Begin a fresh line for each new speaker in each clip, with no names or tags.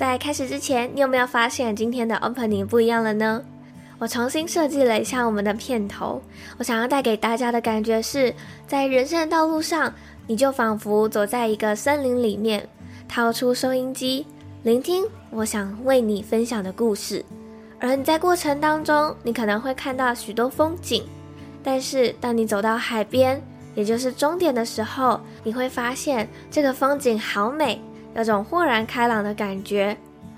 在开始之前，你有没有发现今天的 opening 不一样了呢？我重新设计了一下我们的片头，我想要带给大家的感觉是，在人生的道路上，你就仿佛走在一个森林里面，掏出收音机，聆听我想为你分享的故事。而你在过程当中，你可能会看到许多风景，但是当你走到海边，也就是终点的时候，你会发现这个风景好美。有种豁然开朗的感觉，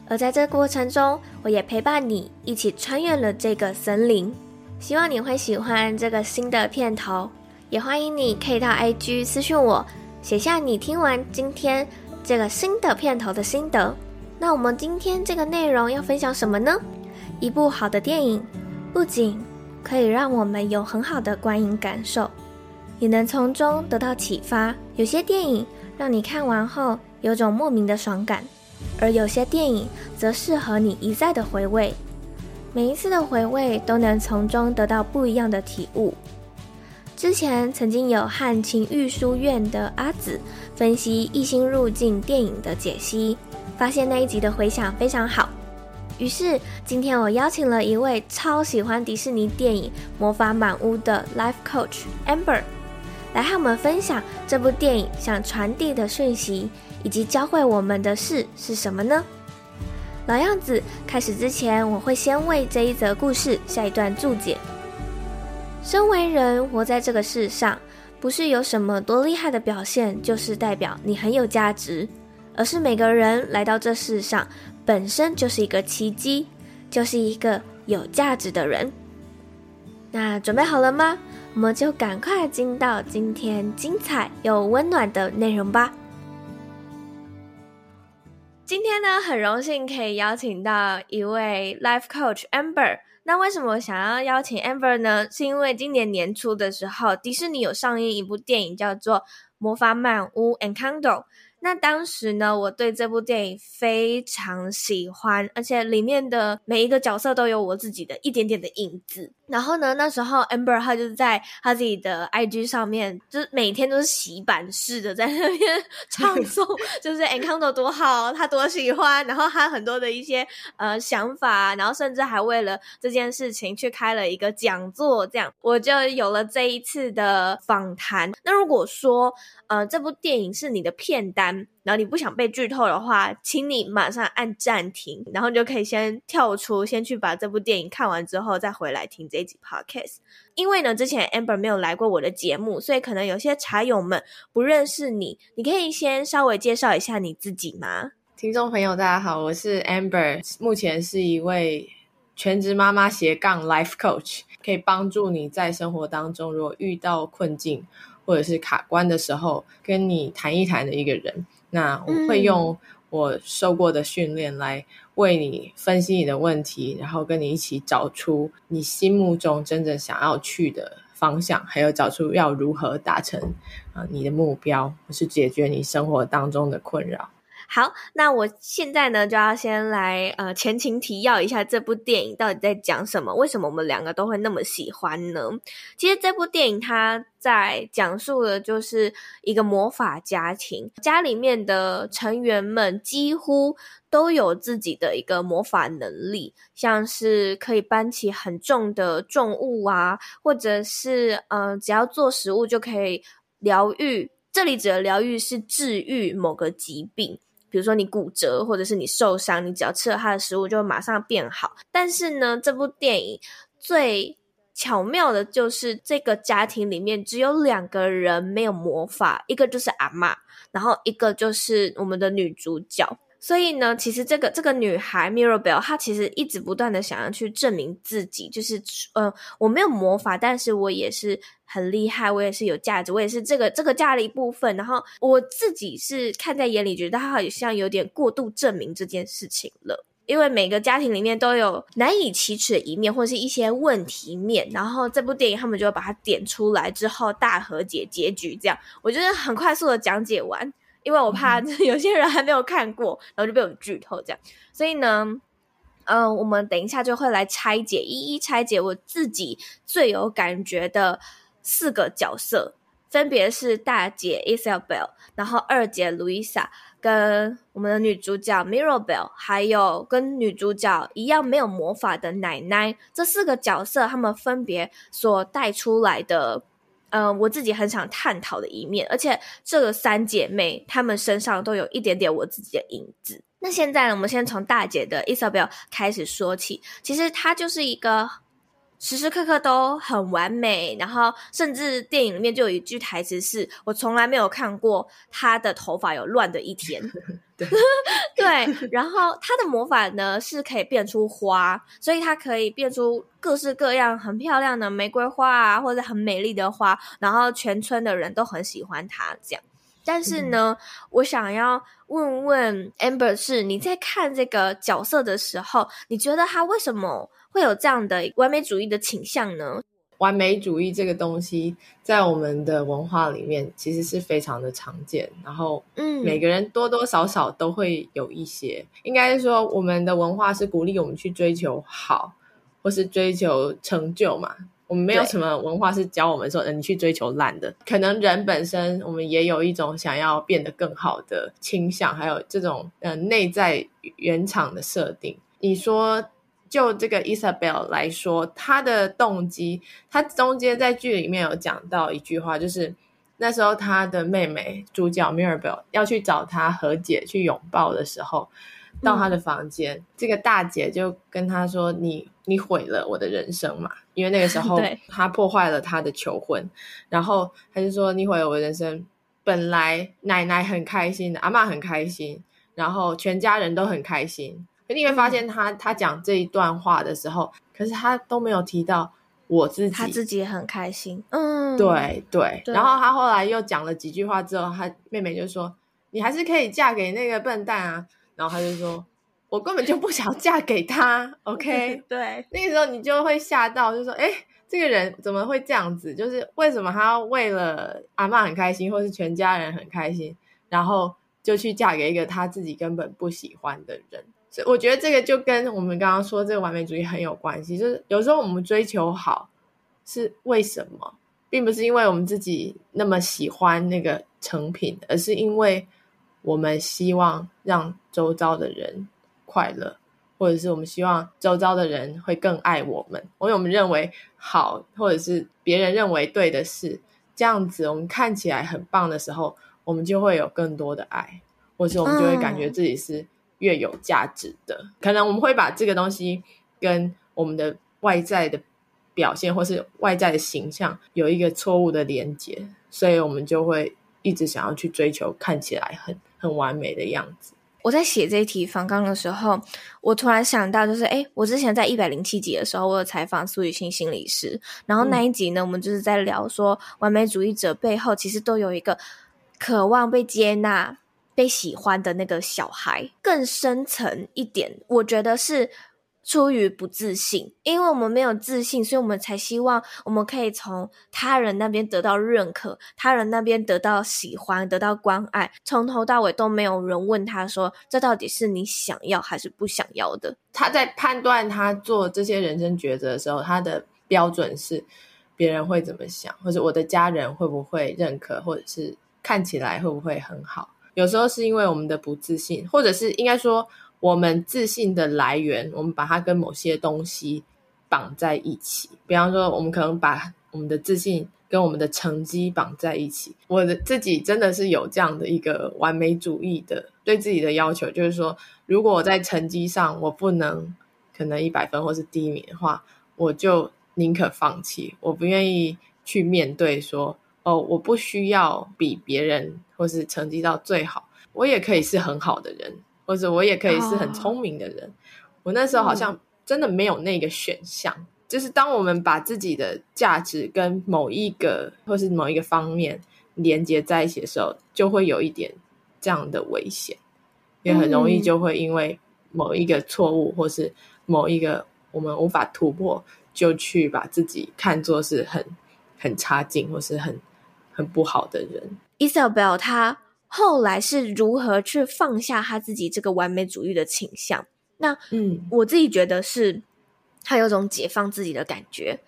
而在这过程中，我也陪伴你一起穿越了这个森林。希望你会喜欢这个新的片头，也欢迎你可以到 IG 私讯我，写下你听完今天这个新的片头的心得。那我们今天这个内容要分享什么呢？一部好的电影，不仅可以让我们有很好的观影感受，也能从中得到启发。有些电影让你看完后，有种莫名的爽感，而有些电影则适合你一再的回味，每一次的回味都能从中得到不一样的体悟。之前曾经有和情欲书院的阿紫分析《异星入境》电影的解析，发现那一集的回响非常好。于是今天我邀请了一位超喜欢迪士尼电影《魔法满屋》的 Life Coach Amber，来和我们分享这部电影想传递的讯息。以及教会我们的事是什么呢？老样子，开始之前，我会先为这一则故事下一段注解。身为人，活在这个世上，不是有什么多厉害的表现，就是代表你很有价值，而是每个人来到这世上，本身就是一个奇迹，就是一个有价值的人。那准备好了吗？我们就赶快进到今天精彩又温暖的内容吧。今天呢，很荣幸可以邀请到一位 Life Coach Amber。那为什么我想要邀请 Amber 呢？是因为今年年初的时候，迪士尼有上映一部电影，叫做《魔法满屋》（Encanto）。那当时呢，我对这部电影非常喜欢，而且里面的每一个角色都有我自己的一点点的影子。然后呢，那时候 Amber 她就是在她自己的 IG 上面，就是每天都是洗版式的在那边 唱诵，就是 Encanto 多好，她多喜欢。然后她很多的一些呃想法，然后甚至还为了这件事情去开了一个讲座，这样我就有了这一次的访谈。那如果说呃这部电影是你的片单，然后你不想被剧透的话，请你马上按暂停，然后你就可以先跳出，先去把这部电影看完之后，再回来听这一集 podcast。因为呢，之前 Amber 没有来过我的节目，所以可能有些茶友们不认识你，你可以先稍微介绍一下你自己吗？
听众朋友，大家好，我是 Amber，目前是一位全职妈妈斜杠 Life Coach，可以帮助你在生活当中，如果遇到困境，或者是卡关的时候，跟你谈一谈的一个人。那我会用我受过的训练来为你分析你的问题，然后跟你一起找出你心目中真正想要去的方向，还有找出要如何达成啊你的目标，或是解决你生活当中的困扰。
好，那我现在呢就要先来呃前情提要一下这部电影到底在讲什么？为什么我们两个都会那么喜欢呢？其实这部电影它在讲述的就是一个魔法家庭，家里面的成员们几乎都有自己的一个魔法能力，像是可以搬起很重的重物啊，或者是呃只要做食物就可以疗愈。这里指的疗愈是治愈某个疾病。比如说你骨折，或者是你受伤，你只要吃了他的食物，就会马上变好。但是呢，这部电影最巧妙的就是这个家庭里面只有两个人没有魔法，一个就是阿嬷，然后一个就是我们的女主角。所以呢，其实这个这个女孩 mirabell 她其实一直不断的想要去证明自己，就是呃，我没有魔法，但是我也是很厉害，我也是有价值，我也是这个这个家的一部分。然后我自己是看在眼里，觉得她好像有点过度证明这件事情了。因为每个家庭里面都有难以启齿的一面，或者是一些问题面。然后这部电影他们就会把它点出来之后大和解结局，这样我觉得很快速的讲解完。因为我怕有些人还没有看过，然后就被我剧透这样，所以呢，嗯、呃，我们等一下就会来拆解，一一拆解我自己最有感觉的四个角色，分别是大姐 Isabel，然后二姐 Louisa，跟我们的女主角 Mirabelle，还有跟女主角一样没有魔法的奶奶，这四个角色他们分别所带出来的。嗯、我自己很想探讨的一面，而且这个三姐妹她们身上都有一点点我自己的影子。那现在呢，我们先从大姐的 Isabel 开始说起。其实她就是一个时时刻刻都很完美，然后甚至电影里面就有一句台词是：“我从来没有看过他的头发有乱的一天。”对，对，然后他的魔法呢是可以变出花，所以他可以变出各式各样很漂亮的玫瑰花啊，或者很美丽的花，然后全村的人都很喜欢他这样。但是呢，嗯、我想要问问 Amber，是你在看这个角色的时候，你觉得他为什么会有这样的完美主义的倾向呢？
完美主义这个东西，在我们的文化里面其实是非常的常见，然后，嗯，每个人多多少少都会有一些。嗯、应该是说，我们的文化是鼓励我们去追求好，或是追求成就嘛。我们没有什么文化是教我们说，嗯，你去追求烂的。可能人本身，我们也有一种想要变得更好的倾向，还有这种呃内在原厂的设定。你说。就这个 Isabel 来说，她的动机，她中间在剧里面有讲到一句话，就是那时候她的妹妹主角 Mirabelle 要去找她和解、去拥抱的时候，到她的房间，嗯、这个大姐就跟她说：“你你毁了我的人生嘛？因为那个时候 她破坏了她的求婚，然后她就说你毁了我的人生。本来奶奶很开心的，阿妈很开心，然后全家人都很开心。”你会发现他，他他讲这一段话的时候，可是他都没有提到我自己，
他自己也很开心。嗯，
对对。然后他后来又讲了几句话之后，他妹妹就说：“你还是可以嫁给那个笨蛋啊。”然后他就说：“我根本就不想 嫁给他。”OK，
对。
那个时候你就会吓到，就说：“哎，这个人怎么会这样子？就是为什么他要为了阿妈很开心，或是全家人很开心，然后就去嫁给一个他自己根本不喜欢的人？”所以我觉得这个就跟我们刚刚说这个完美主义很有关系，就是有时候我们追求好是为什么，并不是因为我们自己那么喜欢那个成品，而是因为我们希望让周遭的人快乐，或者是我们希望周遭的人会更爱我们，因为我们认为好，或者是别人认为对的事，这样子我们看起来很棒的时候，我们就会有更多的爱，或者是我们就会感觉自己是。越有价值的，可能我们会把这个东西跟我们的外在的表现，或是外在的形象有一个错误的连接，所以我们就会一直想要去追求看起来很很完美的样子。
我在写这一题访纲的时候，我突然想到，就是诶，我之前在一百零七集的时候，我有采访苏雨欣心理师，然后那一集呢，嗯、我们就是在聊说，完美主义者背后其实都有一个渴望被接纳。被喜欢的那个小孩更深层一点，我觉得是出于不自信，因为我们没有自信，所以我们才希望我们可以从他人那边得到认可，他人那边得到喜欢，得到关爱。从头到尾都没有人问他说：“这到底是你想要还是不想要的？”
他在判断他做这些人生抉择的时候，他的标准是别人会怎么想，或者我的家人会不会认可，或者是看起来会不会很好。有时候是因为我们的不自信，或者是应该说我们自信的来源，我们把它跟某些东西绑在一起。比方说，我们可能把我们的自信跟我们的成绩绑在一起。我的自己真的是有这样的一个完美主义的对自己的要求，就是说，如果我在成绩上我不能可能一百分或是第一名的话，我就宁可放弃，我不愿意去面对说。哦，我不需要比别人或是成绩到最好，我也可以是很好的人。或者我也可以是很聪明的人。Oh. 我那时候好像真的没有那个选项。嗯、就是当我们把自己的价值跟某一个或是某一个方面连接在一起的时候，就会有一点这样的危险，也很容易就会因为某一个错误或是某一个我们无法突破，就去把自己看作是很很差劲或是很很不好的人。
Isabel 她后来是如何去放下他自己这个完美主义的倾向？那嗯，我自己觉得是他有种解放自己的感觉，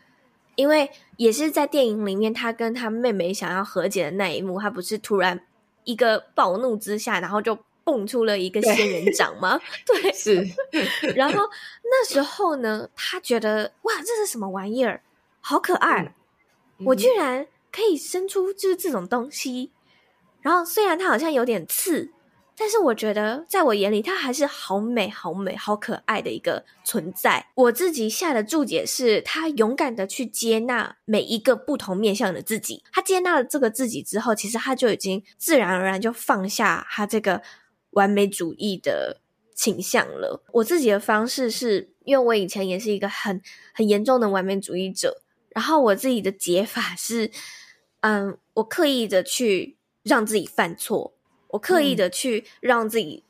因为也是在电影里面，他跟他妹妹想要和解的那一幕，他不是突然一个暴怒之下，然后就蹦出了一个仙人掌吗？对，
对是。
然后那时候呢，他觉得哇，这是什么玩意儿？好可爱！我居然可以生出就是这种东西。然后虽然它好像有点刺，但是我觉得在我眼里，它还是好美、好美、好可爱的一个存在。我自己下的注解是，他勇敢的去接纳每一个不同面向的自己。他接纳了这个自己之后，其实他就已经自然而然就放下他这个完美主义的倾向了。我自己的方式是，因为我以前也是一个很很严重的完美主义者，然后我自己的解法是，嗯，我刻意的去。让自己犯错，我刻意的去让自己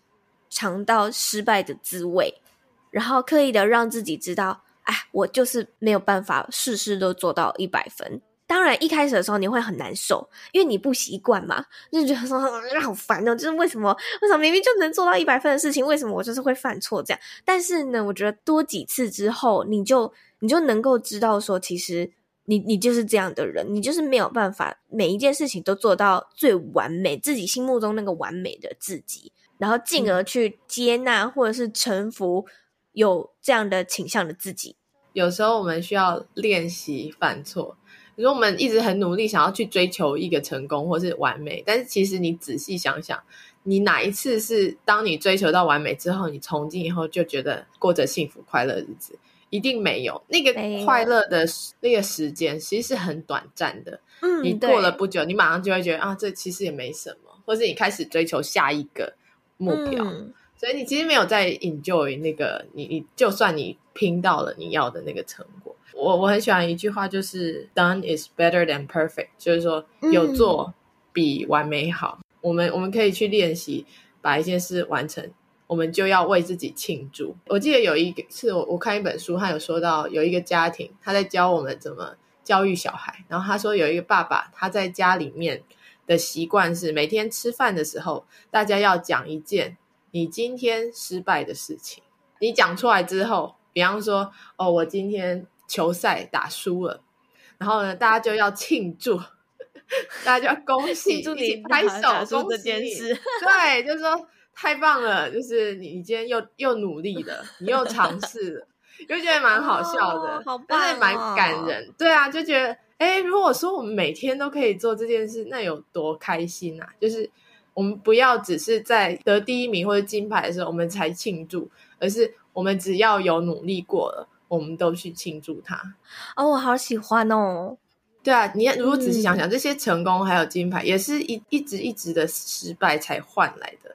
尝到失败的滋味，嗯、然后刻意的让自己知道，哎，我就是没有办法事事都做到一百分。当然，一开始的时候你会很难受，因为你不习惯嘛，就觉得说好烦哦，就是为什么为什么明明就能做到一百分的事情，为什么我就是会犯错这样？但是呢，我觉得多几次之后，你就你就能够知道说，其实。你你就是这样的人，你就是没有办法每一件事情都做到最完美，自己心目中那个完美的自己，然后进而去接纳或者是臣服有这样的倾向的自己。
有时候我们需要练习犯错。如果我们一直很努力想要去追求一个成功或是完美，但是其实你仔细想想，你哪一次是当你追求到完美之后，你从今以后就觉得过着幸福快乐的日子？一定没有那个快乐的那个时间，其实是很短暂的。嗯，你过了不久，你马上就会觉得啊，这其实也没什么，或是你开始追求下一个目标。嗯，所以你其实没有在 enjoy 那个你你就算你拼到了你要的那个成果。我我很喜欢一句话，就是 done is better than perfect，就是说有做比完美好。嗯，我们我们可以去练习把一件事完成。我们就要为自己庆祝。我记得有一次，我我看一本书，他有说到有一个家庭，他在教我们怎么教育小孩。然后他说有一个爸爸，他在家里面的习惯是每天吃饭的时候，大家要讲一件你今天失败的事情。你讲出来之后，比方说哦，我今天球赛打输了，然后呢，大家就要庆祝，大家就要恭喜，
祝你
拍手恭喜这件事。对，就是说。太棒了！就是你，你今天又又努力了，你又尝试了，又觉得蛮好笑的，
哦、好棒、哦，
但是蛮感人。对啊，就觉得，哎，如果说我们每天都可以做这件事，那有多开心啊！就是我们不要只是在得第一名或者金牌的时候我们才庆祝，而是我们只要有努力过了，我们都去庆祝它。
哦，我好喜欢哦！
对啊，你如果仔细想想，嗯、这些成功还有金牌，也是一一直一直的失败才换来的。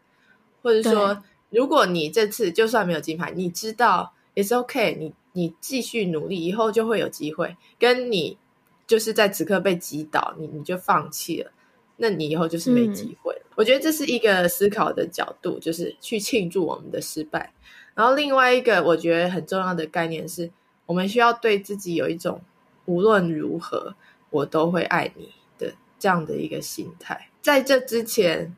或者说，如果你这次就算没有金牌，你知道 it's OK，你你继续努力，以后就会有机会。跟你就是在此刻被击倒，你你就放弃了，那你以后就是没机会了。嗯。我觉得这是一个思考的角度，就是去庆祝我们的失败。然后另外一个我觉得很重要的概念是，我们需要对自己有一种无论如何我都会爱你的这样的一个心态。在这之前。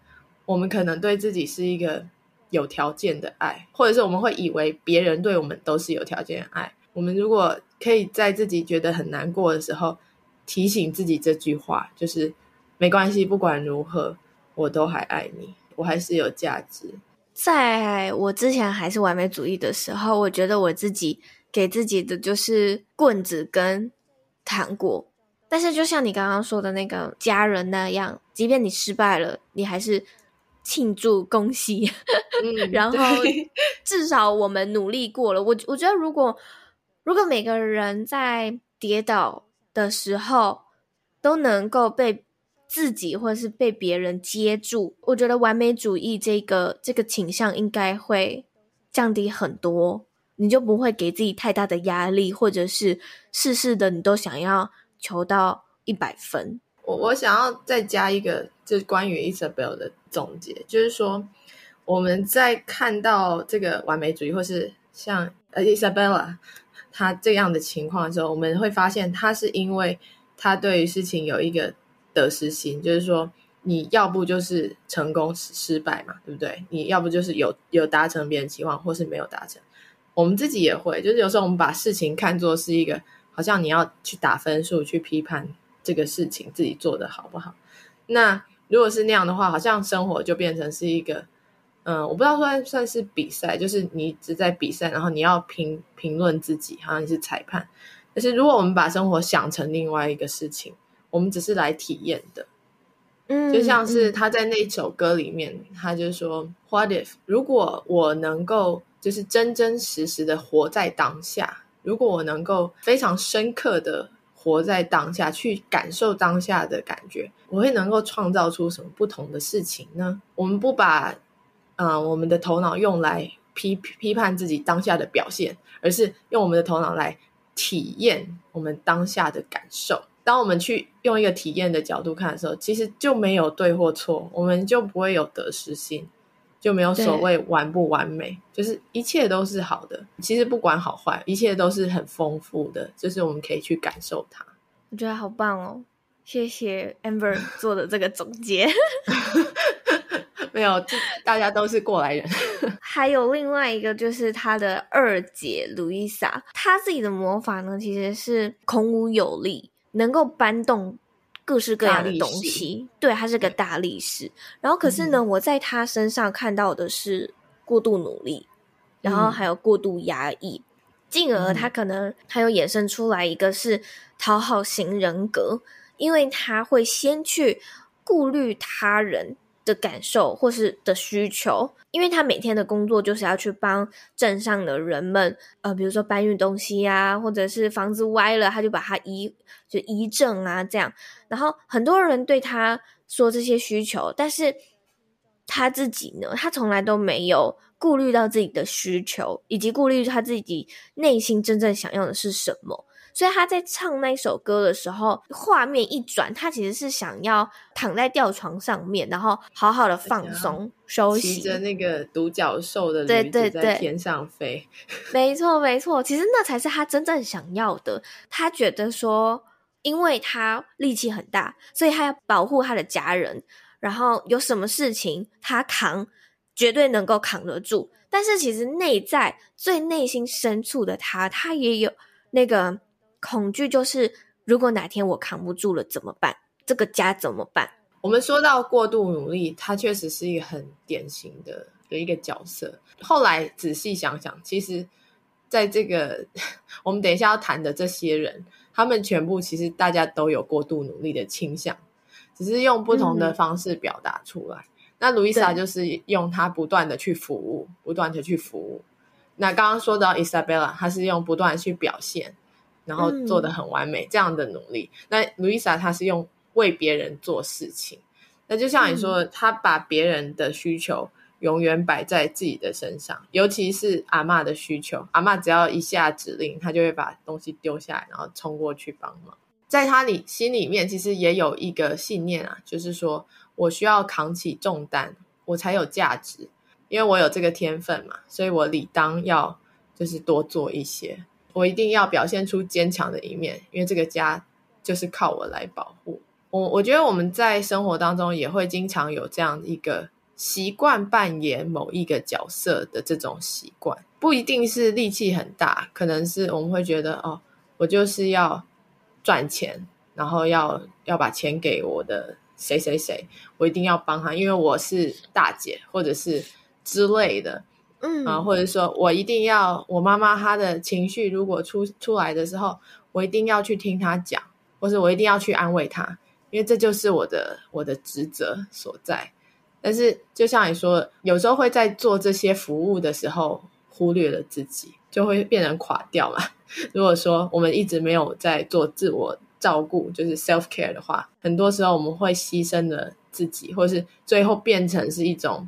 我们可能对自己是一个有条件的爱，或者是我们会以为别人对我们都是有条件的爱。我们如果可以在自己觉得很难过的时候，提醒自己这句话，就是没关系，不管如何，我都还爱你，我还是有价值。
在我之前还是完美主义的时候，我觉得我自己给自己的就是棍子跟糖果。但是就像你刚刚说的那个家人那样，即便你失败了，你还是。庆祝恭喜，嗯、然后 至少我们努力过了。我我觉得，如果如果每个人在跌倒的时候都能够被自己或者是被别人接住，我觉得完美主义这个这个倾向应该会降低很多，你就不会给自己太大的压力，或者是事事的你都想要求到一百分。
我我想要再加一个，就是关于 Isabel 的总结，就是说我们在看到这个完美主义，或是像呃 Isabella 她这样的情况的时候，我们会发现她是因为她对于事情有一个得失心，就是说你要不就是成功失败嘛，对不对？你要不就是有有达成别人期望，或是没有达成。我们自己也会，就是有时候我们把事情看作是一个，好像你要去打分数，去批判。这个事情自己做的好不好？那如果是那样的话，好像生活就变成是一个，嗯，我不知道算算是比赛，就是你一直在比赛，然后你要评评论自己，好像你是裁判。但是如果我们把生活想成另外一个事情，我们只是来体验的，嗯，就像是他在那一首歌里面，嗯，他就说，What if？如果我能够就是真真实实的活在当下，如果我能够非常深刻的。活在当下，去感受当下的感觉，我会能够创造出什么不同的事情呢？我们不把，呃，我们的头脑用来批批判自己当下的表现，而是用我们的头脑来体验我们当下的感受。当我们去用一个体验的角度看的时候，其实就没有对或错，我们就不会有得失心。就没有所谓完不完美，就是一切都是好的。其实不管好坏，一切都是很丰富的，就是我们可以去感受它。
我觉得好棒哦！谢谢 Amber 做的这个总结。
没有，大家都是过来人。
还有另外一个，就是他的二姐 Louisa，她自己的魔法呢，其实是孔武有力，能够搬动。各式各样的东西，对，他是个大力士。然后，可是呢，嗯，我在他身上看到的是过度努力，然后还有过度压抑，进而他可能他又衍生出来一个是讨好型人格，因为他会先去顾虑他人的感受或是的需求，因为他每天的工作就是要去帮镇上的人们，呃，比如说搬运东西啊，或者是房子歪了，他就把它移就移正啊，这样。然后很多人对他说这些需求，但是他自己呢，他从来都没有顾虑到自己的需求，以及顾虑他自己内心真正想要的是什么。所以他在唱那首歌的时候，画面一转，他其实是想要躺在吊床上面，然后好好的放松休息，
骑着那个独角兽的驴子在天上飞。
没错，没错，其实那才是他真正想要的。他觉得说，因为他力气很大，所以他要保护他的家人，然后有什么事情他扛，绝对能够扛得住。但是其实内在最内心深处的他，他也有那个。恐惧就是，如果哪天我扛不住了怎么办？这个家怎么办？
我们说到过度努力，它确实是一个很典型的的一个角色。后来仔细想想，其实在这个 我们等一下要谈的这些人，他们全部其实大家都有过度努力的倾向，只是用不同的方式表达出来。嗯、那路易莎就是用他不断的去服务，不断的去服务。那刚刚说到 Isabella，他是用不断的去表现。然后做的很完美，嗯，这样的努力。那 Louisa 她是用为别人做事情，那就像你说，她把别人的需求永远摆在自己的身上，尤其是阿妈的需求。阿妈只要一下指令，她就会把东西丢下来，然后冲过去帮忙。在她里心里面，其实也有一个信念啊，就是说我需要扛起重担，我才有价值，因为我有这个天分嘛，所以我理当要就是多做一些。我一定要表现出坚强的一面，因为这个家就是靠我来保护。我我觉得我们在生活当中也会经常有这样一个习惯，扮演某一个角色的这种习惯，不一定是力气很大，可能是我们会觉得哦，我就是要赚钱，然后要要把钱给我的谁谁谁，我一定要帮他，因为我是大姐或者是之类的。嗯啊，或者说我一定要我妈妈她的情绪如果出出来的时候，我一定要去听她讲，或是我一定要去安慰她，因为这就是我的我的职责所在。但是就像你说，有时候会在做这些服务的时候忽略了自己，就会变成垮掉嘛。如果说我们一直没有在做自我照顾，就是 self care 的话，很多时候我们会牺牲了自己，或是最后变成是一种，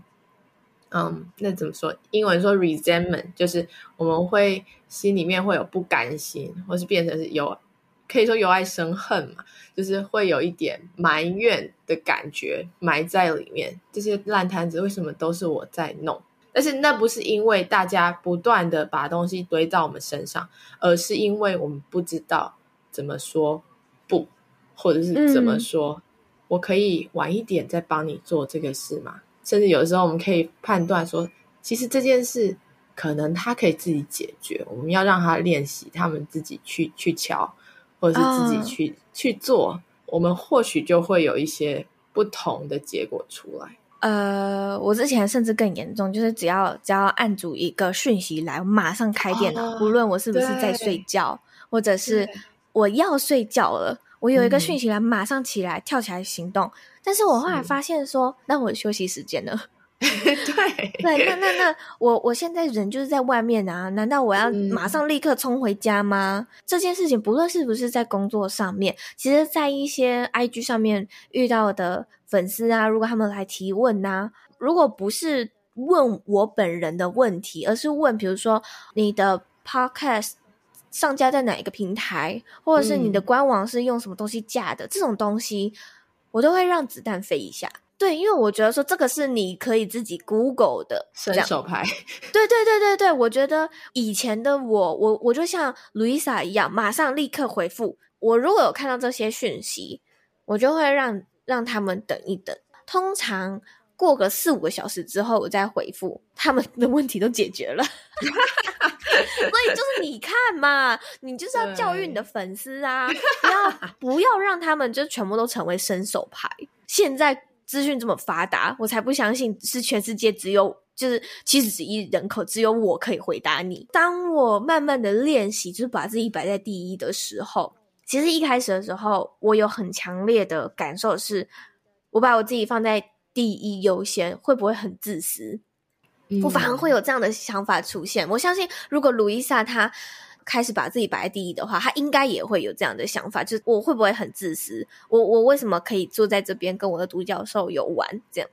嗯，那怎么说？英文说 resentment，就是我们会心里面会有不甘心，或是变成是有可以说由爱生恨嘛，就是会有一点埋怨的感觉埋在里面。这些烂摊子为什么都是我在弄？但是那不是因为大家不断的把东西堆到我们身上，而是因为我们不知道怎么说不，或者是怎么说，嗯、我可以晚一点再帮你做这个事吗？甚至有的时候我们可以判断说，其实这件事可能他可以自己解决，我们要让他练习，他们自己去去敲，或者是自己去、哦、去做，我们或许就会有一些不同的结果出来。
呃，我之前甚至更严重，就是只要只要按住一个讯息来，我马上开电脑，哦、无论我是不是在睡觉，或者是我要睡觉了，我有一个讯息来，马上起来、嗯、跳起来行动。但是我后来发现说，那我休息时间呢？
对
对，那那那我我现在人就是在外面啊，难道我要马上立刻冲回家吗？嗯、这件事情不论是不是在工作上面，其实在一些 IG 上面遇到的粉丝啊，如果他们来提问啊，如果不是问我本人的问题，而是问比如说你的 Podcast 上架在哪一个平台，或者是你的官网是用什么东西架的，嗯、这种东西，我都会让子弹飞一下。对，因为我觉得说这个是你可以自己 Google 的
伸手牌。
对对对对对，我觉得以前的我，我我就像 Louisa 一样，马上立刻回复。我如果有看到这些讯息，我就会让让他们等一等。通常过个四五个小时之后，我再回复，他们的问题都解决了。所以就是你看嘛，你就是要教育你的粉丝啊，不要不要让他们就全部都成为伸手牌。现在。资讯这么发达，我才不相信是全世界只有就是七十几亿人口，只有我可以回答你。当我慢慢的练习，就是把自己摆在第一的时候，其实一开始的时候，我有很强烈的感受是，我把我自己放在第一优先，会不会很自私？嗯、我反而会有这样的想法出现。我相信，如果路易莎她。开始把自己摆在第一的话，他应该也会有这样的想法，就是我会不会很自私？我我为什么可以坐在这边跟我的独角兽游玩这样？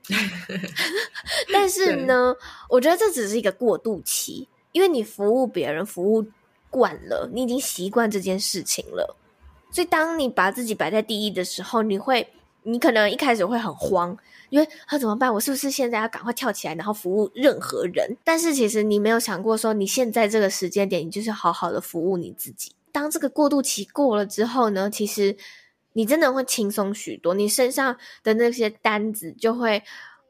但是呢，我觉得这只是一个过渡期，因为你服务别人服务惯了，你已经习惯这件事情了，所以当你把自己摆在第一的时候，你会，你可能一开始会很慌。因为他怎么办？我是不是现在要赶快跳起来，然后服务任何人？但是其实你没有想过，说你现在这个时间点，你就是好好的服务你自己。当这个过渡期过了之后呢，其实你真的会轻松许多，你身上的那些单子就会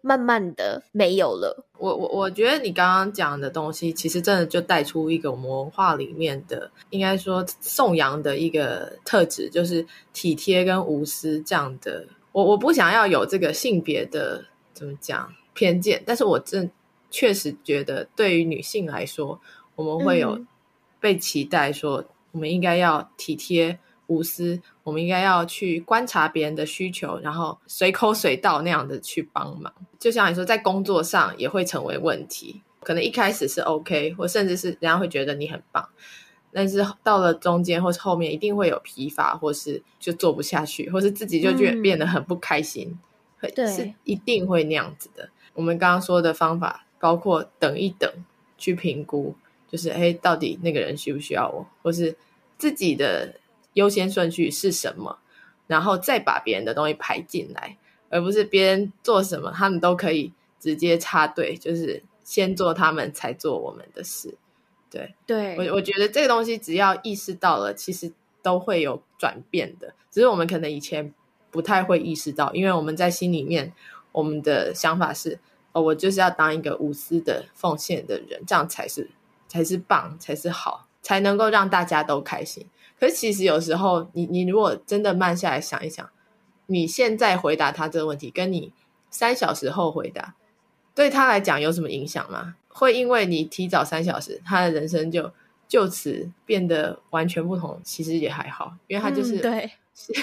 慢慢的没有了。
我我我觉得你刚刚讲的东西，其实真的就带出一个我们文化里面的，应该说颂扬的一个特质，就是体贴跟无私这样的。我我不想要有这个性别的怎么讲偏见，但是我真确实觉得，对于女性来说，我们会有被期待说，我们应该要体贴无私，我们应该要去观察别人的需求，然后随口随到那样的去帮忙。就像你说，在工作上也会成为问题，可能一开始是 OK，或甚至是人家会觉得你很棒。但是到了中间或是后面，一定会有疲乏，或是就做不下去，或是自己就觉得变得很不开心，会、嗯、是一定会那样子的。我们刚刚说的方法，包括等一等，去评估，就是哎，到底那个人需不需要我，或是自己的优先顺序是什么，然后再把别人的东西排进来，而不是别人做什么，他们都可以直接插队，就是先做他们，才做我们的事。对，对我我觉得这个东西只要意识到了，其实都会有转变的。只是我们可能以前不太会意识到，因为我们在心里面，我们的想法是：哦，我就是要当一个无私的奉献的人，这样才是才是棒，才是好，才能够让大家都开心。可是其实有时候，你你如果真的慢下来想一想，你现在回答他这个问题，跟你三小时后回答，对他来讲有什么影响吗？会因为你提早三小时，他的人生就就此变得完全不同。其实也还好，因为他就是、嗯、对，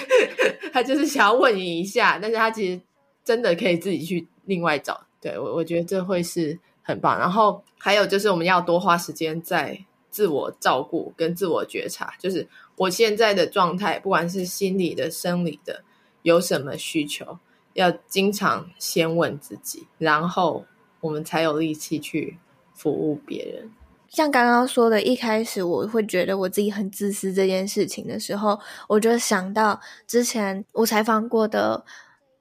他就是想要问你一下，但是他其实真的可以自己去另外找。对，我我觉得这会是很棒。然后还有就是我们要多花时间在自我照顾跟自我觉察，就是我现在的状态，不管是心理的、生理的，有什么需求，要经常先问自己，然后我们才有力气去服务别人。
像刚刚说的，一开始我会觉得我自己很自私这件事情的时候，我就想到之前我采访过的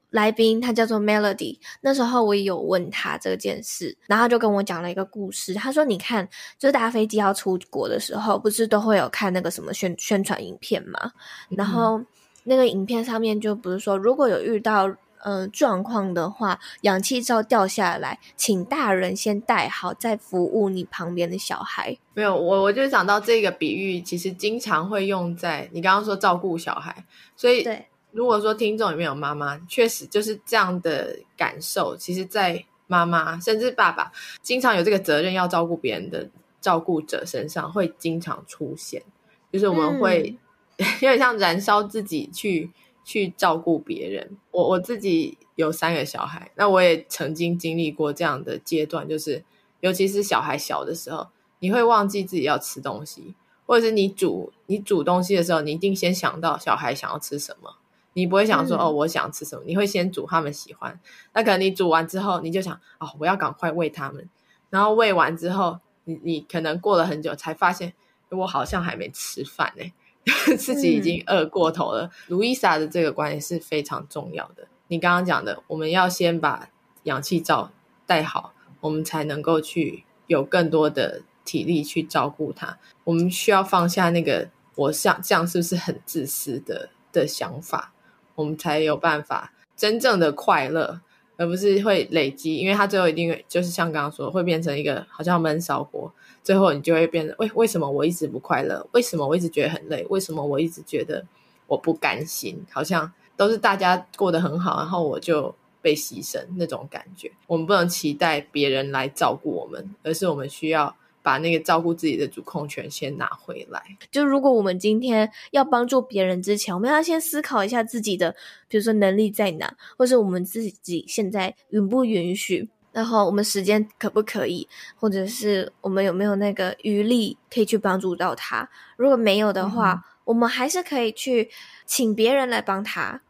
来宾，他叫做 Melody。那时候我也有问他这件事，然后他就跟我讲了一个故事。他说：“你看，就是搭飞机要出国的时候，不是都会有看那个什么宣宣传影片吗？然后那个影片上面就不是说，如果有遇到。”嗯、呃，状况的话，氧气罩掉下来，请大人先戴好，再服务你旁边的小孩。
没有，我我就想到这个比喻，其实经常会用在你刚刚说照顾小孩，所以对，如果说听众里面有妈妈，确实就是这样的感受。其实，在妈妈甚至爸爸，经常有这个责任要照顾别人的照顾者身上，会经常出现，就是我们会、嗯、有点像燃烧自己去。去照顾别人，我我自己有三个小孩，那我也曾经经历过这样的阶段，就是尤其是小孩小的时候，你会忘记自己要吃东西，或者是你煮你煮东西的时候，你一定先想到小孩想要吃什么，你不会想说、嗯、哦我想吃什么，你会先煮他们喜欢，那可能你煮完之后，你就想哦我要赶快喂他们，然后喂完之后，你你可能过了很久才发现我好像还没吃饭呢、欸。自己已经饿过头了。路易莎的这个观点是非常重要的。你刚刚讲的，我们要先把氧气罩戴好，我们才能够去有更多的体力去照顾他。我们需要放下那个我想这样是不是很自私的的想法，我们才有办法真正的快乐，而不是会累积。因为它最后一定就是像刚刚说，会变成一个好像闷烧锅。最后，你就会变得为为什么我一直不快乐？为什么我一直觉得很累？为什么我一直觉得我不甘心？好像都是大家过得很好，然后我就被牺牲那种感觉。我们不能期待别人来照顾我们，而是我们需要把那个照顾自己的主控权先拿回来。
就如果我们今天要帮助别人之前，我们要先思考一下自己的，比如说能力在哪，或是我们自己现在允不允许。然后我们时间可不可以，或者是我们有没有那个余力可以去帮助到他？如果没有的话，嗯、我们还是可以去请别人来帮他，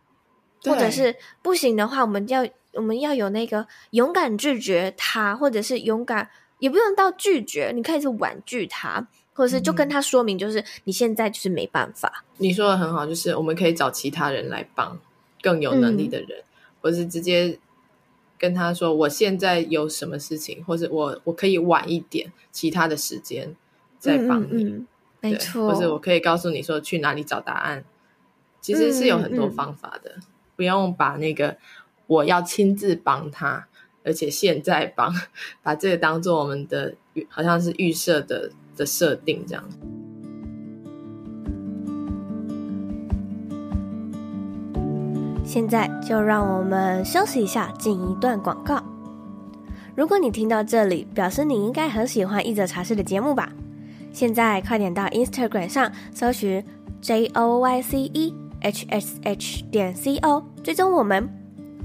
或者是不行的话，我们要我们要有那个勇敢拒绝他，或者是勇敢也不用到拒绝，你可以是婉拒他，或者是就跟他说明，就是你现在就是没办法。
你说的很好，就是我们可以找其他人来帮更有能力的人，嗯、或是直接。跟他说，我现在有什么事情，或者我我可以晚一点，其他的时间再帮你。
没错，
或者我可以告诉你说去哪里找答案。其实是有很多方法的，不用把那个我要亲自帮他，而且现在帮，把这个当做我们的好像是预设的的设定这样。
现在就让我们休息一下，进一段广告。如果你听到这里，表示你应该很喜欢一则茶室的节目吧？现在快点到 Instagram 上搜寻 J O Y C E H S H 点 C O，追踪我们，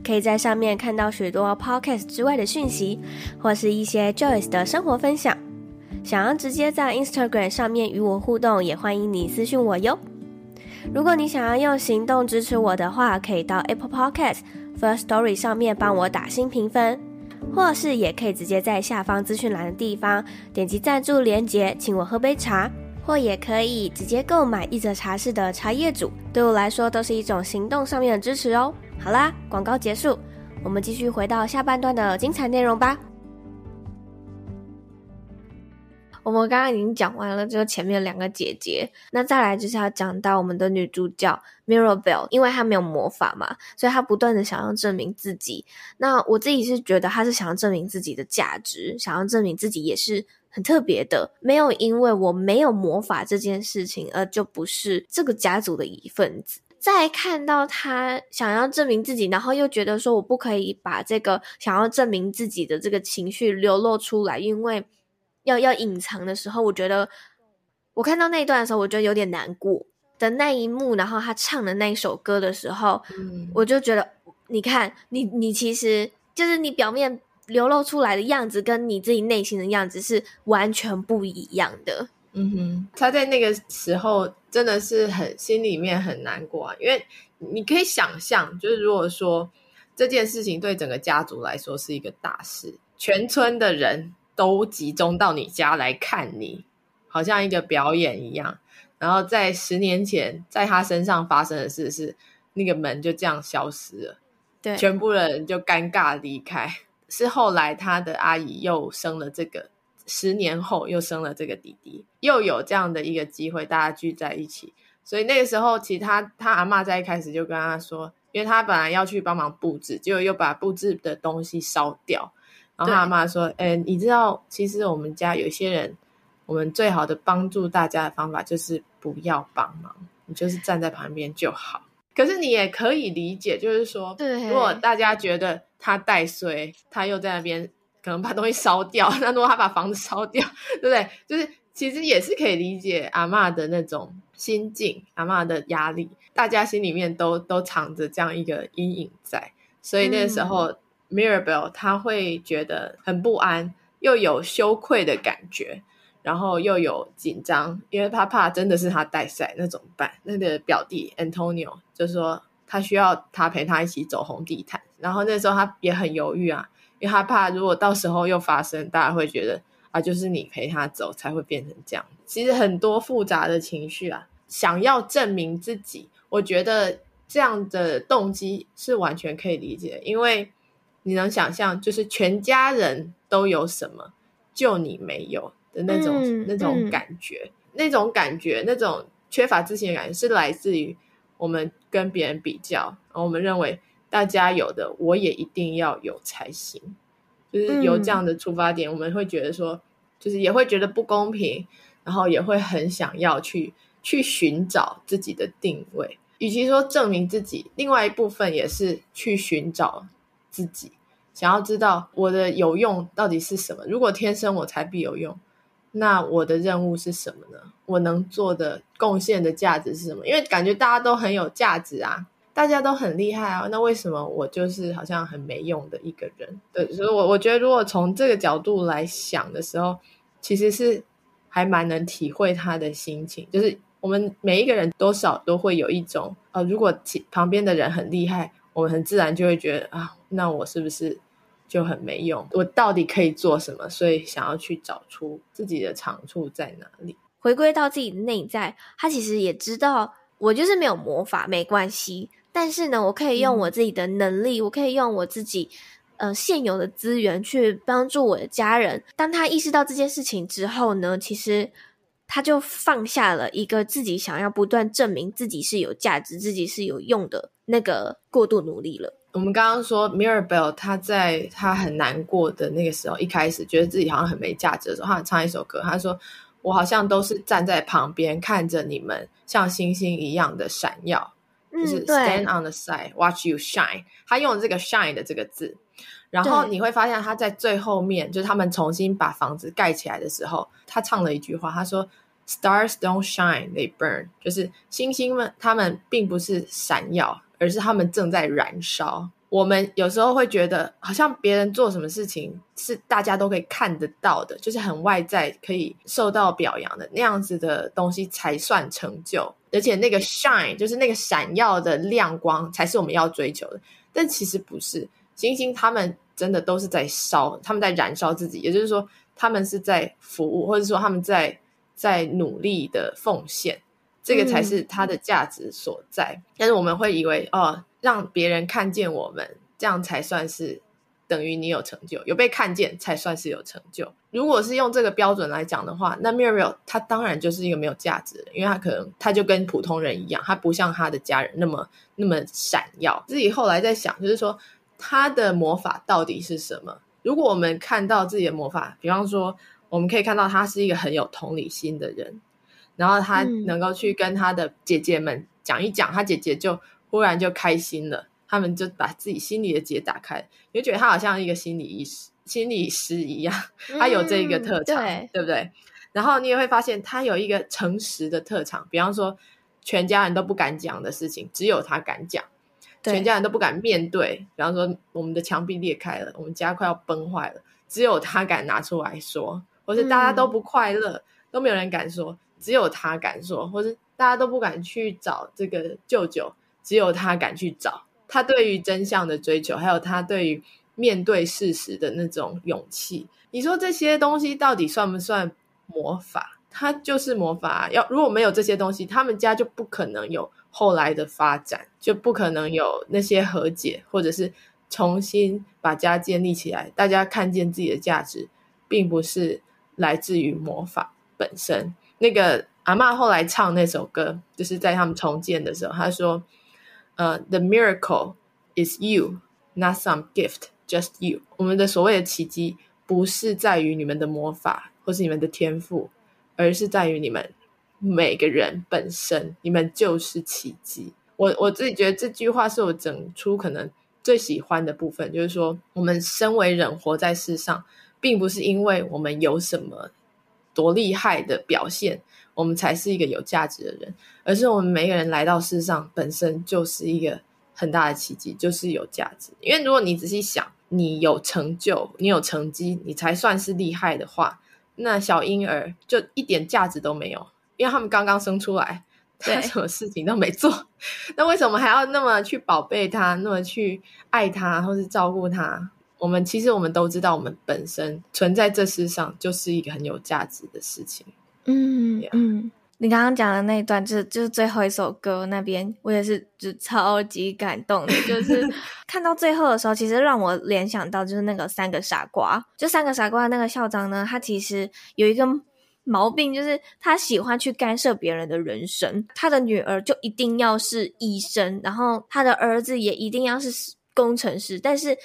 可以在上面看到许多 Podcast 之外的讯息，或是一些 Joyce 的生活分享。想要直接在 Instagram 上面与我互动，也欢迎你私讯我哟。如果你想要用行动支持我的话，可以到 Apple Podcast First Story 上面帮我打新评分，或是也可以直接在下方资讯栏的地方点击赞助连结，请我喝杯茶，或也可以直接购买一则茶室的茶叶组，对我来说都是一种行动上面的支持哦。好啦，广告结束，我们继续回到下半段的精彩内容吧。我们刚刚已经讲完了，就前面两个姐姐，那再来就是要讲到我们的女主角 Mirabel，因为她没有魔法嘛，所以她不断的想要证明自己。那我自己是觉得她是想要证明自己的价值，想要证明自己也是很特别的，没有因为我没有魔法这件事情而就不是这个家族的一份子。再看到他想要证明自己，然后又觉得说我不可以把这个想要证明自己的这个情绪流露出来，因为。要要隐藏的时候，我觉得我看到那一段的时候，我觉得有点难过的那一幕。然后他唱的那一首歌的时候，嗯，我就觉得，你看，你你其实就是你表面流露出来的样子，跟你自己内心的样子是完全不一样的。
嗯哼，他在那个时候真的是很心里面很难过啊，因为你可以想象，就是如果说这件事情对整个家族来说是一个大事，全村的人都集中到你家来看你，好像一个表演一样。然后在十年前，在他身上发生的事是，那个门就这样消失了，
对，
全部人就尴尬离开。是后来他的阿姨又生了这个，十年后又生了这个弟弟，又有这样的一个机会，大家聚在一起。所以那个时候，其他他，他阿妈在一开始就跟他说，因为他本来要去帮忙布置，结果又把布置的东西烧掉。然后他阿妈说：“哎、欸，你知道，其实我们家有些人。”我们最好的帮助大家的方法就是不要帮忙，你就是站在旁边就好。可是你也可以理解，就是说，如果大家觉得他带衰，他又在那边可能把东西烧掉，那如果他把房子烧掉，对不对？就是其实也是可以理解阿嬷的那种心境，阿嬷的压力，大家心里面都都藏着这样一个阴影在，所以那个时候、嗯、Mirabel 他会觉得很不安，又有羞愧的感觉。然后又有紧张，因为他怕真的是他带赛，那怎么办？那个表弟 Antonio 就说他需要他陪他一起走红地毯，然后那时候他也很犹豫啊，因为他怕如果到时候又发生，大家会觉得啊，就是你陪他走才会变成这样。其实很多复杂的情绪啊，想要证明自己，我觉得这样的动机是完全可以理解，因为你能想象，就是全家人都有什么，就你没有。的那种、嗯、那种感觉、嗯，那种感觉，那种缺乏自信的感觉，是来自于我们跟别人比较，然后我们认为大家有的，我也一定要有才行。就是有这样的出发点、嗯，我们会觉得说，就是也会觉得不公平，然后也会很想要去去寻找自己的定位。与其说证明自己，另外一部分也是去寻找自己，想要知道我的有用到底是什么。如果天生我才必有用。那我的任务是什么呢？我能做的贡献的价值是什么？因为感觉大家都很有价值啊，大家都很厉害啊，那为什么我就是好像很没用的一个人？对，所以我我觉得如果从这个角度来想的时候，其实是还蛮能体会他的心情。就是我们每一个人多少都会有一种，呃，如果旁边的人很厉害，我们很自然就会觉得啊，那我是不是？就很没用，我到底可以做什么？所以想要去找出自己的长处在哪里，
回归到自己的内在。他其实也知道，我就是没有魔法，没关系。但是呢，我可以用我自己的能力，嗯、我可以用我自己呃现有的资源去帮助我的家人。当他意识到这件事情之后呢，其实他就放下了一个自己想要不断证明自己是有价值、自己是有用的那个过度努力了。
我们刚刚说，Mirabel 他在他很难过的那个时候，一开始觉得自己好像很没价值的时候，他唱一首歌，他说：“我好像都是站在旁边看着你们像星星一样的闪耀，嗯、就是 stand on the side watch you shine。”他用了这个 “shine” 的这个字，然后你会发现他在最后面，就是他们重新把房子盖起来的时候，他唱了一句话，他说：“Stars don't shine, they burn。”就是星星们，他们并不是闪耀。而是他们正在燃烧。我们有时候会觉得，好像别人做什么事情是大家都可以看得到的，就是很外在，可以受到表扬的那样子的东西才算成就。而且那个 shine 就是那个闪耀的亮光，才是我们要追求的。但其实不是，星星他们真的都是在烧，他们在燃烧自己。也就是说，他们是在服务，或者说他们在在努力的奉献。这个才是它的价值所在，但是我们会以为哦，让别人看见我们，这样才算是等于你有成就，有被看见才算是有成就。如果是用这个标准来讲的话，那 Mirabel 他当然就是一个没有价值的，因为他可能他就跟普通人一样，他不像他的家人那么那么闪耀。自己后来在想，就是说他的魔法到底是什么？如果我们看到自己的魔法，比方说我们可以看到他是一个很有同理心的人。然后他能够去跟他的姐姐们讲一讲，嗯、他姐姐就忽然就开心了，他们就把自己心里的结打开，你就觉得他好像一个心理医师、心理师一样，他有这一个特长，嗯、对，对不对？然后你也会发现他有一个诚实的特长，比方说全家人都不敢讲的事情，只有他敢讲，全家人都不敢面对，比方说我们的墙壁裂开了，我们家快要崩坏了，只有他敢拿出来说，或是大家都不快乐。嗯都没有人敢说，只有他敢说，或是大家都不敢去找这个舅舅，只有他敢去找。他对于真相的追求，还有他对于面对事实的那种勇气，你说这些东西到底算不算魔法？他就是魔法。要如果没有这些东西，他们家就不可能有后来的发展，就不可能有那些和解，或者是重新把家建立起来。大家看见自己的价值，并不是来自于魔法本身。那个阿嬷后来唱那首歌，就是在他们重建的时候，他说：“呃、，The miracle is you, not some gift, just you。”我们的所谓的奇迹，不是在于你们的魔法，或是你们的天赋。而是在于你们每个人本身，你们就是奇迹。我我自己觉得这句话是我整出可能最喜欢的部分，就是说，我们身为人活在世上，并不是因为我们有什么多厉害的表现，我们才是一个有价值的人，而是我们每个人来到世上本身就是一个很大的奇迹，就是有价值。因为如果你仔细想，你有成就，你有成绩，你才算是厉害的话。那小婴儿就一点价值都没有，因为他们刚刚生出来，他什么事情都没做。那为什么还要那么去宝贝他，那么去爱他，或是照顾他？我们其实我们都知道，我们本身存在这世上就是一个很有价值的事情。
嗯嗯。嗯你刚刚讲的那一段，就是就是最后一首歌那边，我也是就超级感动的。就是看到最后的时候，其实让我联想到就是那个三个傻瓜，就三个傻瓜那个校长呢，他其实有一个毛病，就是他喜欢去干涉别人的人生。他的女儿就一定要是医生，然后他的儿子也一定要是工程师，但是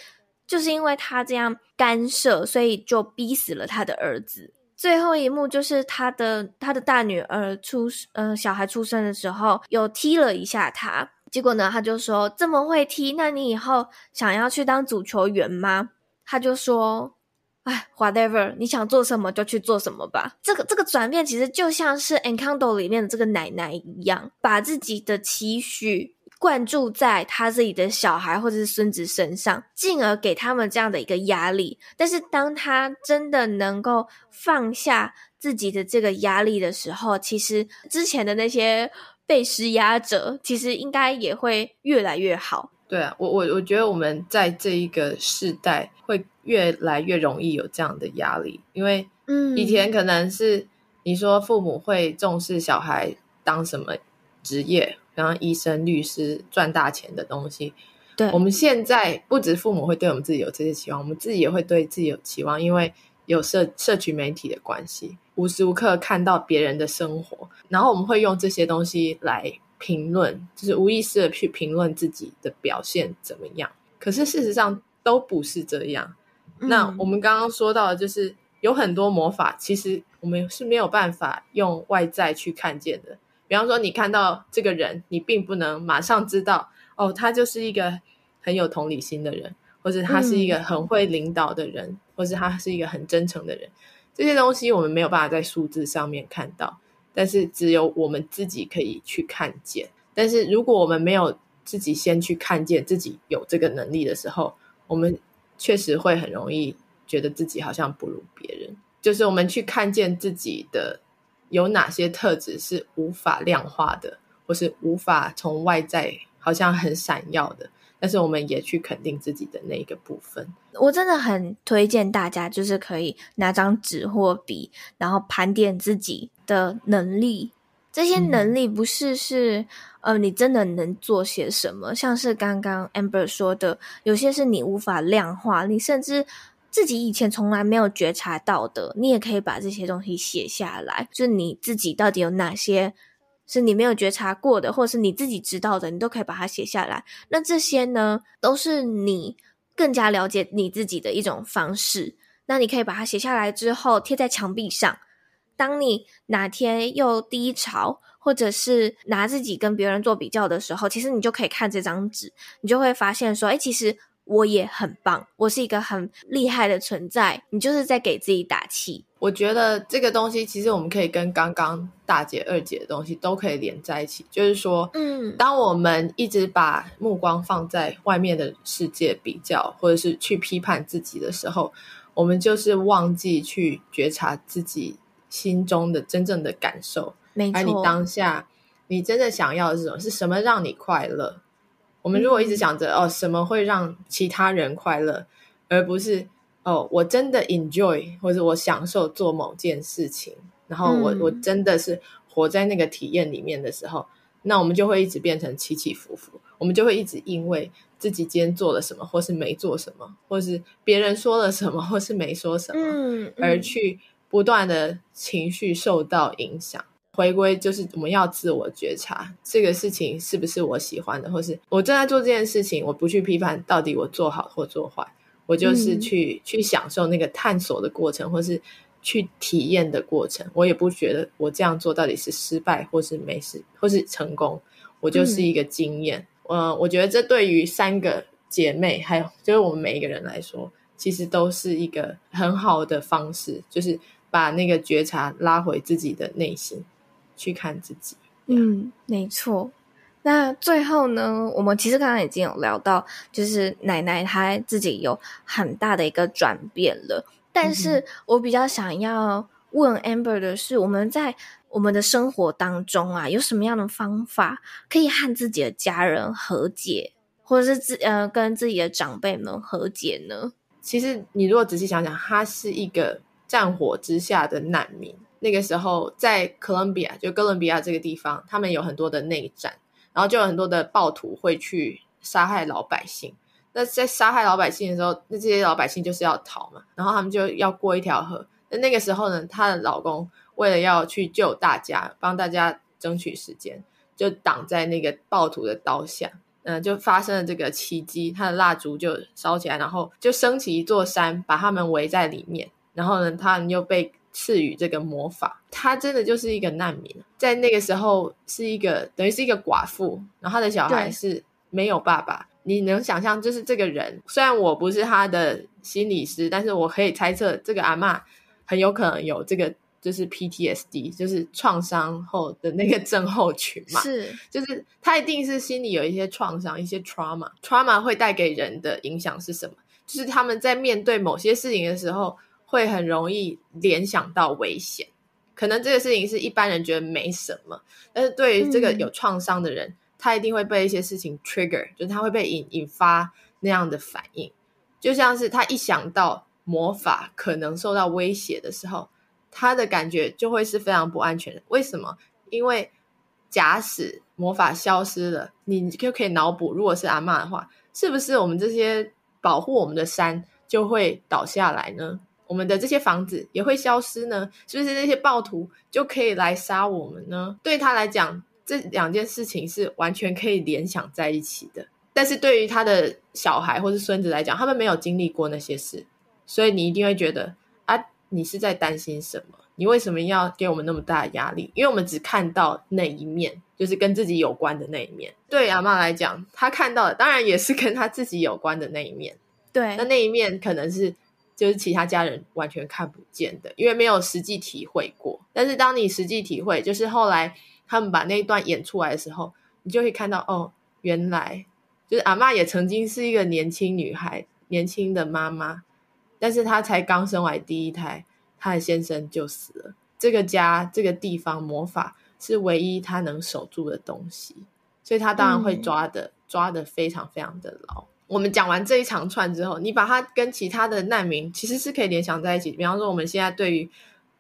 就是因为他这样干涉，所以就逼死了他的儿子。最后一幕就是他的他的大女儿出呃小孩出生的时候，有踢了一下他，结果呢，他就说这么会踢，那你以后想要去当足球员吗？他就说，哎，whatever，你想做什么就去做什么吧。这个这个转变其实就像是《Encanto》里面的这个奶奶一样，把自己的期许。灌注在他自己的小孩或者是孙子身上，进而给他们这样的一个压力。但是，当他真的能够放下自己的这个压力的时候，其实之前的那些被施压者，其实应该也会越来越好。
对啊，我我我觉得我们在这一个世代会越来越容易有这样的压力，因为嗯，以前可能是你说父母会重视小孩当什么职业。然后医生、律师赚大钱的东西，
对，
我们现在不止父母会对我们自己有这些期望，我们自己也会对自己有期望，因为有社社群媒体的关系，无时无刻看到别人的生活，然后我们会用这些东西来评论，就是无意识的去评论自己的表现怎么样。可是事实上都不是这样。嗯。那我们刚刚说到的，就是有很多魔法，其实我们是没有办法用外在去看见的。比方说，你看到这个人，你并不能马上知道，哦，他就是一个很有同理心的人，或者他是一个很会领导的人，嗯，或者他是一个很真诚的人。这些东西我们没有办法在数字上面看到，但是只有我们自己可以去看见。但是如果我们没有自己先去看见自己有这个能力的时候，我们确实会很容易觉得自己好像不如别人。就是我们去看见自己的。有哪些特质是无法量化的，或是无法从外在好像很闪耀的？但是我们也去肯定自己的那一个部分。
我真的很推荐大家，就是可以拿张纸或笔，然后盘点自己的能力。这些能力不是是、嗯、呃，你真的能做些什么？像是刚刚 Amber 说的，有些是你无法量化，你甚至。自己以前从来没有觉察到的，你也可以把这些东西写下来。就是你自己到底有哪些是你没有觉察过的，或者是你自己知道的，你都可以把它写下来。那这些呢，都是你更加了解你自己的一种方式。那你可以把它写下来之后贴在墙壁上。当你哪天又低潮，或者是拿自己跟别人做比较的时候，其实你就可以看这张纸，你就会发现说，诶，其实。我也很棒，我是一个很厉害的存在。你就是在给自己打气。
我觉得这个东西其实我们可以跟刚刚大姐、二姐的东西都可以连在一起。就是说，嗯，当我们一直把目光放在外面的世界比较，或者是去批判自己的时候，我们就是忘记去觉察自己心中的真正的感受，
没错。
而你当下你真的想要的是什么？是什么让你快乐？我们如果一直想着、嗯、哦，什么会让其他人快乐，而不是哦，我真的 enjoy 或者我享受做某件事情，然后我、嗯、我真的是活在那个体验里面的时候，那我们就会一直变成起起伏伏，我们就会一直因为自己今天做了什么，或是没做什么，或是别人说了什么，或是没说什么，
嗯嗯、
而去不断的情绪受到影响。回归就是我们要自我觉察，这个事情是不是我喜欢的，或是我正在做这件事情，我不去批判到底我做好或做坏，我就是去、嗯、去享受那个探索的过程，或是去体验的过程。我也不觉得我这样做到底是失败，或是没事，或是成功，我就是一个经验。嗯，呃、我觉得这对于三个姐妹，还有就是我们每一个人来说，其实都是一个很好的方式，就是把那个觉察拉回自己的内心。去看自己，
嗯，没错。那最后呢，我们其实刚刚已经有聊到，就是奶奶她自己有很大的一个转变了。但是我比较想要问 Amber 的是，我们在我们的生活当中啊，有什么样的方法可以和自己的家人和解，或者是自呃跟自己的长辈们和解呢？
其实你如果仔细想想，他是一个战火之下的难民。那个时候，在哥伦比亚，就哥伦比亚这个地方，他们有很多的内战，然后就有很多的暴徒会去杀害老百姓。那在杀害老百姓的时候，那这些老百姓就是要逃嘛，然后他们就要过一条河。那那个时候呢，她的老公为了要去救大家，帮大家争取时间，就挡在那个暴徒的刀下，嗯，就发生了这个奇迹，他的蜡烛就烧起来，然后就升起一座山，把他们围在里面。然后呢，他们又被。赐予这个魔法，他真的就是一个难民，在那个时候是一个等于是一个寡妇，然后他的小孩是没有爸爸。你能想象，就是这个人，虽然我不是他的心理师，但是我可以猜测，这个阿妈很有可能有这个就是 PTSD，就是创伤后的那个症候群嘛。
是，
就是他一定是心里有一些创伤，一些 trauma。trauma 会带给人的影响是什么？就是他们在面对某些事情的时候。会很容易联想到危险，可能这个事情是一般人觉得没什么，但是对于这个有创伤的人，嗯、他一定会被一些事情 trigger，就是他会被引引发那样的反应，就像是他一想到魔法可能受到威胁的时候，他的感觉就会是非常不安全的。为什么？因为假使魔法消失了，你就可以脑补，如果是阿嬷的话，是不是我们这些保护我们的山就会倒下来呢？我们的这些房子也会消失呢？是不是那些暴徒就可以来杀我们呢？对他来讲，这两件事情是完全可以联想在一起的。但是对于他的小孩或是孙子来讲，他们没有经历过那些事，所以你一定会觉得啊，你是在担心什么？你为什么要给我们那么大的压力？因为我们只看到那一面，就是跟自己有关的那一面。对阿妈来讲，她看到的当然也是跟她自己有关的那一面。
对，
那那一面可能是。就是其他家人完全看不见的，因为没有实际体会过。但是当你实际体会，就是后来他们把那一段演出来的时候，你就会看到哦，原来就是阿嬷也曾经是一个年轻女孩，年轻的妈妈，但是她才刚生完第一胎，她的先生就死了。这个家这个地方魔法是唯一她能守住的东西，所以她当然会抓的、嗯、抓的非常非常的牢。我们讲完这一长串之后，你把它跟其他的难民其实是可以联想在一起。比方说，我们现在对于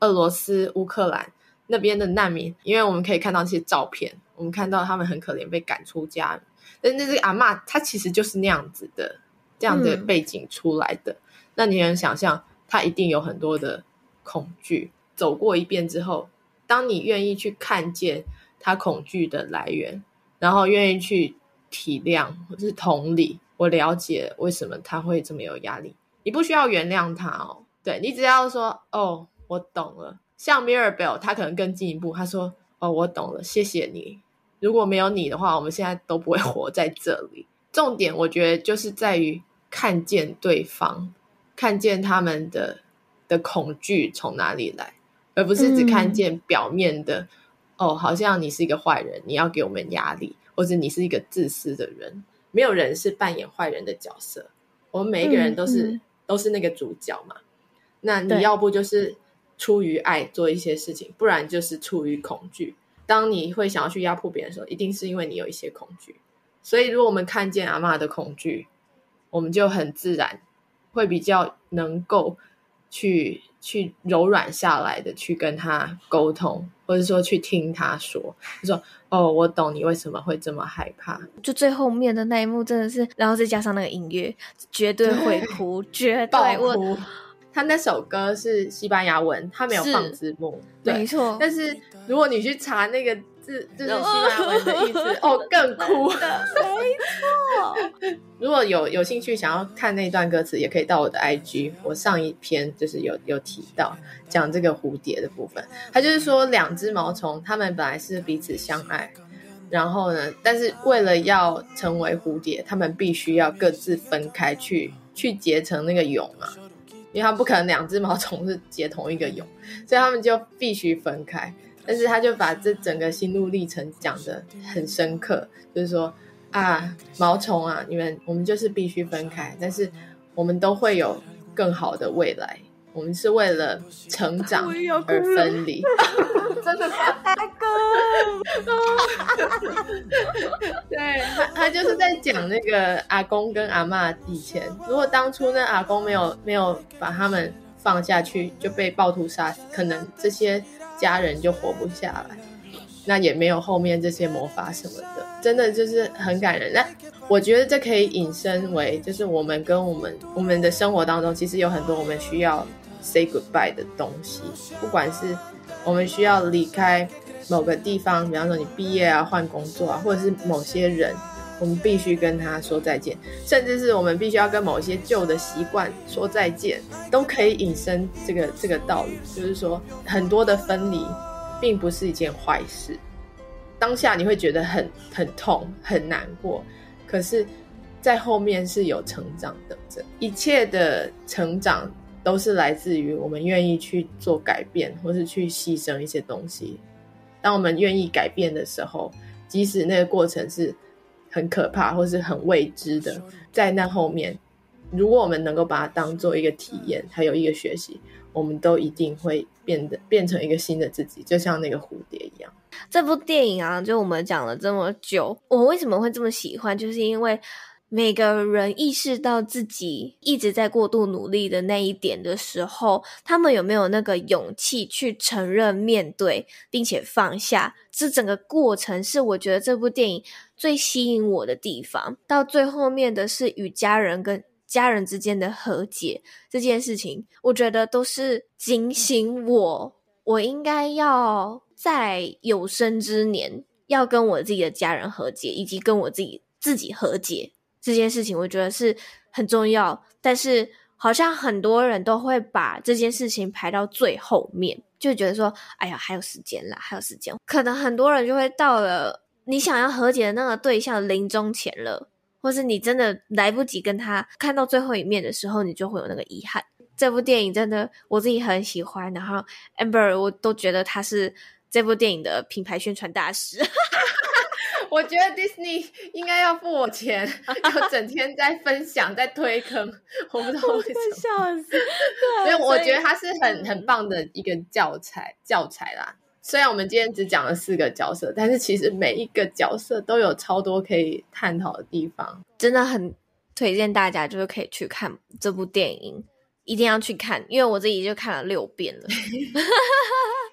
俄罗斯、乌克兰那边的难民，因为我们可以看到这些照片，我们看到他们很可怜，被赶出家。但那这个阿嬷，她其实就是那样子的，这样的背景出来的。那你能想象，她一定有很多的恐惧。走过一遍之后，当你愿意去看见她恐惧的来源，然后愿意去体谅或是同理。我了解为什么他会这么有压力。你不需要原谅他哦，对，你只要说哦，我懂了。像 Mirabelle，他可能更进一步，他说哦，我懂了，谢谢你。如果没有你的话，我们现在都不会活在这里。重点我觉得就是在于看见对方，看见他们的的恐惧从哪里来，而不是只看见表面的。嗯、哦，好像你是一个坏人，你要给我们压力，或者你是一个自私的人。没有人是扮演坏人的角色，我们每一个人都是、都是那个主角嘛。那你要不就是出于爱做一些事情，不然就是出于恐惧。当你会想要去压迫别人的时候，一定是因为你有一些恐惧。所以，如果我们看见阿嬷的恐惧，我们就很自然会比较能够去去柔软下来的去跟他沟通，或者说去听他说，就说：“哦，我懂你为什么会这么害怕。”
就最后面的那一幕真的是，然后再加上那个音乐，绝对会哭，绝对
爆哭。他那首歌是西班牙文，他没有放字幕，对，
没错。
但是如果你去查那个字，就是西班牙文的意思，哦，哦，更哭。没错。如果有有兴趣想要看那段歌词，也可以到我的 IG，我上一篇就是有有提到讲这个蝴蝶的部分。他就是说，两只毛虫，他们本来是彼此相爱，然后呢，但是为了要成为蝴蝶，他们必须要各自分开去去结成那个蛹嘛。因为他不可能两只毛虫是结同一个蛹，所以他们就必须分开。但是他就把这整个心路历程讲得很深刻，就是说啊，毛虫啊，你们我们就是必须分开，但是我们都会有更好的未来。我们是为了成长而分离，
真的是大哥。
对他，他就是在讲那个阿公跟阿妈以前，如果当初那阿公没有没有把他们放下去，就被暴徒杀死，可能这些家人就活不下来，那也没有后面这些魔法什么的，真的就是很感人。那我觉得这可以引申为，就是我们跟我们我们的生活当中，其实有很多我们需要。say goodbye 的东西，不管是我们需要离开某个地方，比方说你毕业啊、换工作啊，或者是某些人，我们必须跟他说再见，甚至是我们必须要跟某些旧的习惯说再见，都可以引申这个这个道理，就是说很多的分离并不是一件坏事。当下你会觉得很很痛、很难过，可是，在后面是有成长等着，一切的成长。都是来自于我们愿意去做改变，或是去牺牲一些东西。当我们愿意改变的时候，即使那个过程是很可怕或是很未知的，在那后面，如果我们能够把它当做一个体验，还有一个学习，我们都一定会变得变成一个新的自己，就像那个蝴蝶一样。
这部电影啊，就我们讲了这么久，我为什么会这么喜欢？就是因为。每个人意识到自己一直在过度努力的那一点的时候，他们有没有那个勇气去承认、面对，并且放下？这整个过程是我觉得这部电影最吸引我的地方。到最后面的是与家人跟家人之间的和解这件事情，我觉得都是警醒我，我应该要在有生之年要跟我自己的家人和解，以及跟我自己自己和解。这件事情我觉得是很重要，但是好像很多人都会把这件事情排到最后面，就觉得说：“哎呀，还有时间啦，还有时间。”可能很多人就会到了你想要和解的那个对象临终前了，或是你真的来不及跟他看到最后一面的时候，你就会有那个遗憾。这部电影真的我自己很喜欢，然后 Amber 我都觉得他是这部电影的品牌宣传大使。
我觉得 Disney 应该要付我钱，就整天在分享，在推坑，我不知道为什么。笑死！因为我觉得它是很很棒的一个教材教材啦。虽然我们今天只讲了四个角色，但是其实每一个角色都有超多可以探讨的地方，
真的很推荐大家，就是可以去看这部电影，一定要去看，因为我自己就看了六遍了。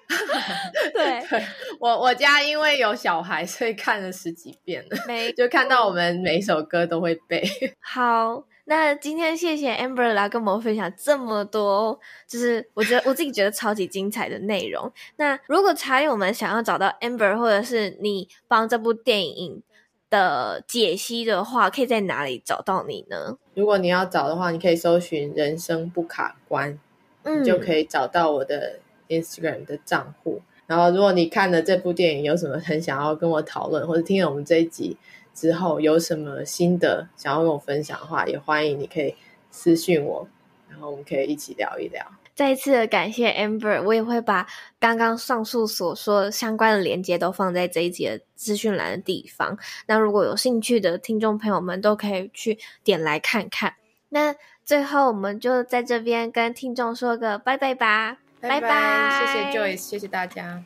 对，
对我我家因为有小孩，所以看了十几遍了。没，就看到我们每一首歌都会背。
好，那今天谢谢 Amber 来跟我们分享这么多，就是我觉得我自己觉得超级精彩的内容。那如果茶友们想要找到 Amber，或者是你帮这部电影的解析的话，可以在哪里找到你呢？
如果你要找的话，你可以搜寻“人生不卡关”，嗯，你就可以找到我的。Instagram 的账户，然后如果你看了这部电影，有什么很想要跟我讨论，或者听了我们这一集之后有什么心得想要跟我分享的话，也欢迎你可以私信我，然后我们可以一起聊一聊。
再一次的感谢 Amber，我也会把刚刚上述所说相关的连接都放在这一集的资讯栏的地方。那如果有兴趣的听众朋友们，都可以去点来看看。那最后，我们就在这边跟听众说个拜拜吧。
拜拜，
拜拜，
谢谢 Joyce，谢谢大家。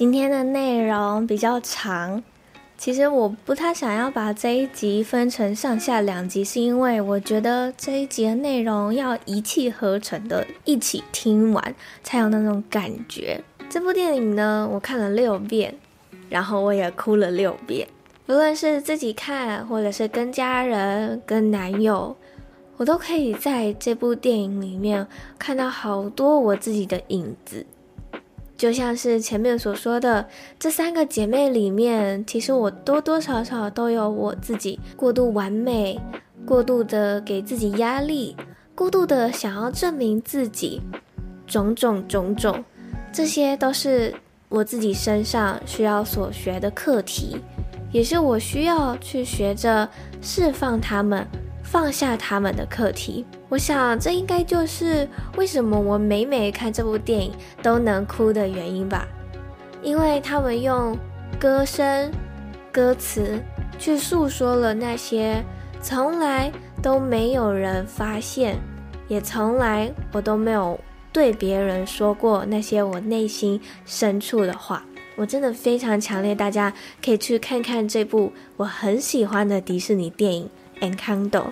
今天的内容比较长，其实我不太想要把这一集分成上下两集，是因为我觉得这一集的内容要一气呵成的一起听完，才有那种感觉。这部电影呢，我看了六遍，然后我也哭了六遍。无论是自己看，或者是跟家人、跟男友，我都可以在这部电影里面看到好多我自己的影子。就像是前面所说的，这三个姐妹里面，其实我多多少少都有我自己过度完美、过度的给自己压力、过度的想要证明自己，种种种种，这些都是我自己身上需要所学的课题，也是我需要去学着释放他们。放下他们的课题，我想这应该就是为什么我每每看这部电影都能哭的原因吧。因为他们用歌声、歌词去诉说了那些从来都没有人发现，也从来我都没有对别人说过那些我内心深处的话。我真的非常强烈，大家可以去看看这部我很喜欢的迪士尼电影。Encanto，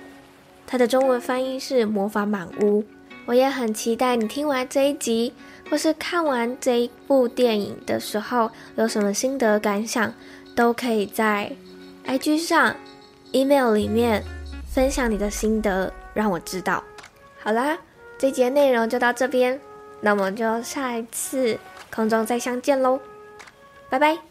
它的中文翻译是魔法满屋。我也很期待你听完这一集，或是看完这一部电影的时候，有什么心得感想，都可以在 IG 上、email 里面分享你的心得，让我知道。好啦，这集内容就到这边，那我们就下一次空中再相见喽，拜拜。